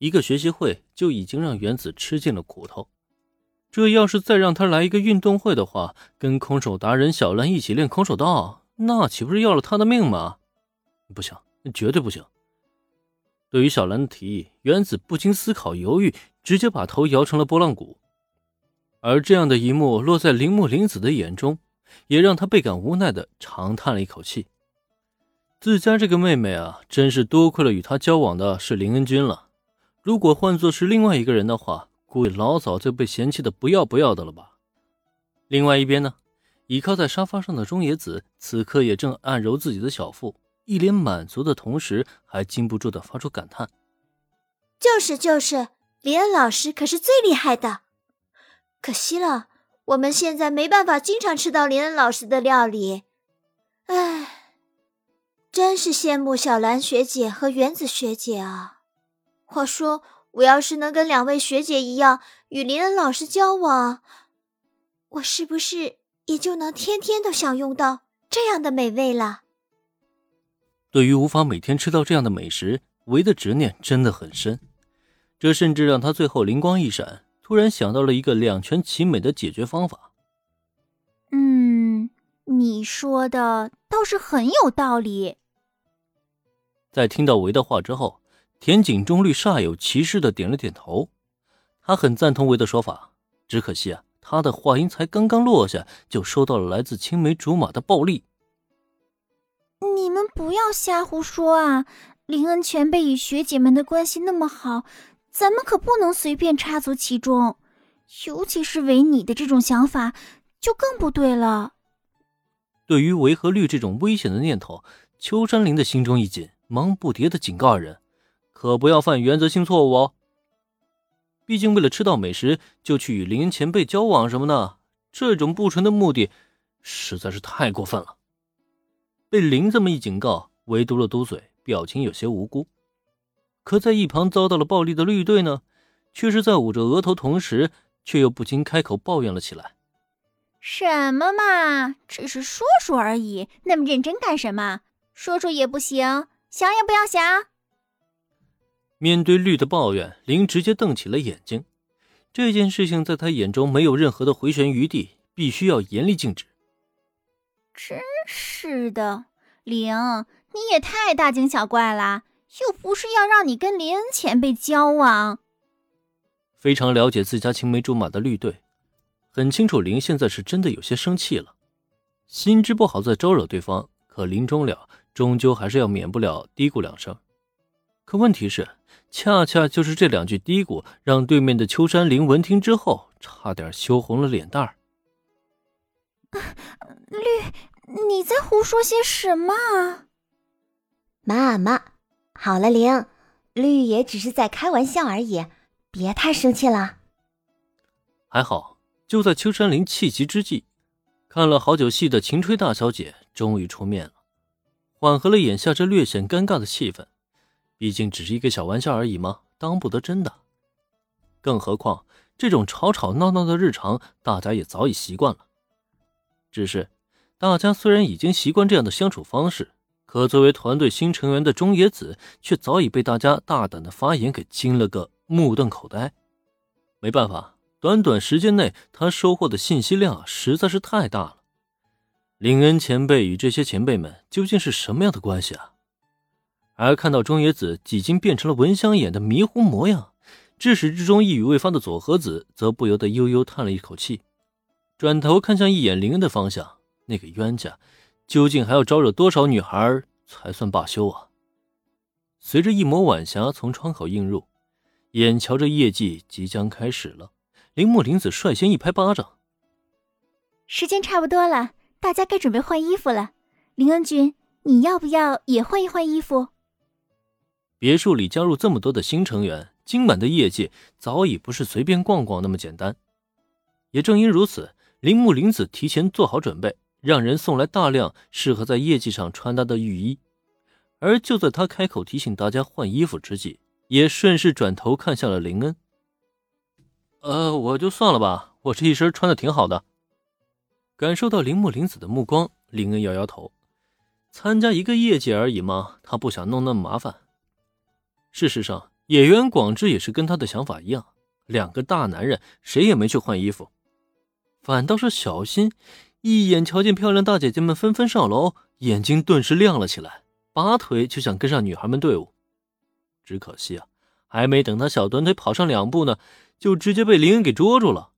一个学习会就已经让原子吃尽了苦头，这要是再让他来一个运动会的话，跟空手达人小兰一起练空手道，那岂不是要了他的命吗？不行，绝对不行！对于小兰的提议，原子不经思考犹豫，直接把头摇成了拨浪鼓。而这样的一幕落在铃木玲子的眼中，也让他倍感无奈的长叹了一口气。自家这个妹妹啊，真是多亏了与她交往的是林恩君了。如果换作是另外一个人的话，估计老早就被嫌弃的不要不要的了吧。另外一边呢，倚靠在沙发上的中野子，此刻也正按揉自己的小腹，一脸满足的同时，还禁不住的发出感叹：“就是就是，林恩老师可是最厉害的。可惜了，我们现在没办法经常吃到林恩老师的料理。唉。”真是羡慕小兰学姐和原子学姐啊！话说，我要是能跟两位学姐一样与林恩老师交往，我是不是也就能天天都享用到这样的美味了？对于无法每天吃到这样的美食，唯的执念真的很深。这甚至让他最后灵光一闪，突然想到了一个两全其美的解决方法。嗯，你说的倒是很有道理。在听到维的话之后，田井中律煞有其事的点了点头。他很赞同维的说法，只可惜啊，他的话音才刚刚落下，就收到了来自青梅竹马的暴力。你们不要瞎胡说啊！林恩前辈与学姐们的关系那么好，咱们可不能随便插足其中。尤其是维你的这种想法，就更不对了。对于维和律这种危险的念头，秋山林的心中一紧。忙不迭的警告二人，可不要犯原则性错误哦。毕竟为了吃到美食就去与林前辈交往什么的，这种不纯的目的实在是太过分了。被林这么一警告，唯独了嘟嘴，表情有些无辜。可在一旁遭到了暴力的绿队呢，却是在捂着额头，同时却又不禁开口抱怨了起来：“什么嘛，只是说说而已，那么认真干什么？说说也不行。”想也不要想。面对绿的抱怨，林直接瞪起了眼睛。这件事情在他眼中没有任何的回旋余地，必须要严厉禁止。真是的，林，你也太大惊小怪了，又不是要让你跟林恩前辈交往。非常了解自家青梅竹马的绿队，很清楚林现在是真的有些生气了，心知不好再招惹对方，可临终了。终究还是要免不了嘀咕两声，可问题是，恰恰就是这两句嘀咕，让对面的秋山林闻听之后，差点羞红了脸蛋儿。绿，你在胡说些什么啊？妈妈，好了，玲，绿也只是在开玩笑而已，别太生气了。还好，就在秋山林气急之际，看了好久戏的秦吹大小姐终于出面了。缓和了眼下这略显尴尬的气氛，毕竟只是一个小玩笑而已嘛，当不得真的。更何况这种吵吵闹闹的日常，大家也早已习惯了。只是大家虽然已经习惯这样的相处方式，可作为团队新成员的中野子，却早已被大家大胆的发言给惊了个目瞪口呆。没办法，短短时间内，他收获的信息量实在是太大了。林恩前辈与这些前辈们究竟是什么样的关系啊？而看到中野子几经变成了蚊香眼的迷糊模样，至始至终一语未发的佐和子则不由得悠悠叹了一口气，转头看向一眼林恩的方向。那个冤家，究竟还要招惹多少女孩才算罢休啊？随着一抹晚霞从窗口映入，眼瞧着夜祭即将开始了，铃木林子率先一拍巴掌：“时间差不多了。”大家该准备换衣服了，林恩君，你要不要也换一换衣服？别墅里加入这么多的新成员，今晚的业绩早已不是随便逛逛那么简单。也正因如此，铃木玲子提前做好准备，让人送来大量适合在业绩上穿搭的浴衣。而就在他开口提醒大家换衣服之际，也顺势转头看向了林恩。呃，我就算了吧，我这一身穿的挺好的。感受到铃木玲子的目光，林恩摇摇头。参加一个业绩而已嘛，他不想弄那么麻烦。事实上，野原广志也是跟他的想法一样，两个大男人谁也没去换衣服，反倒是小新一眼瞧见漂亮大姐姐们纷纷上楼，眼睛顿时亮了起来，拔腿就想跟上女孩们队伍。只可惜啊，还没等他小短腿跑上两步呢，就直接被林恩给捉住了。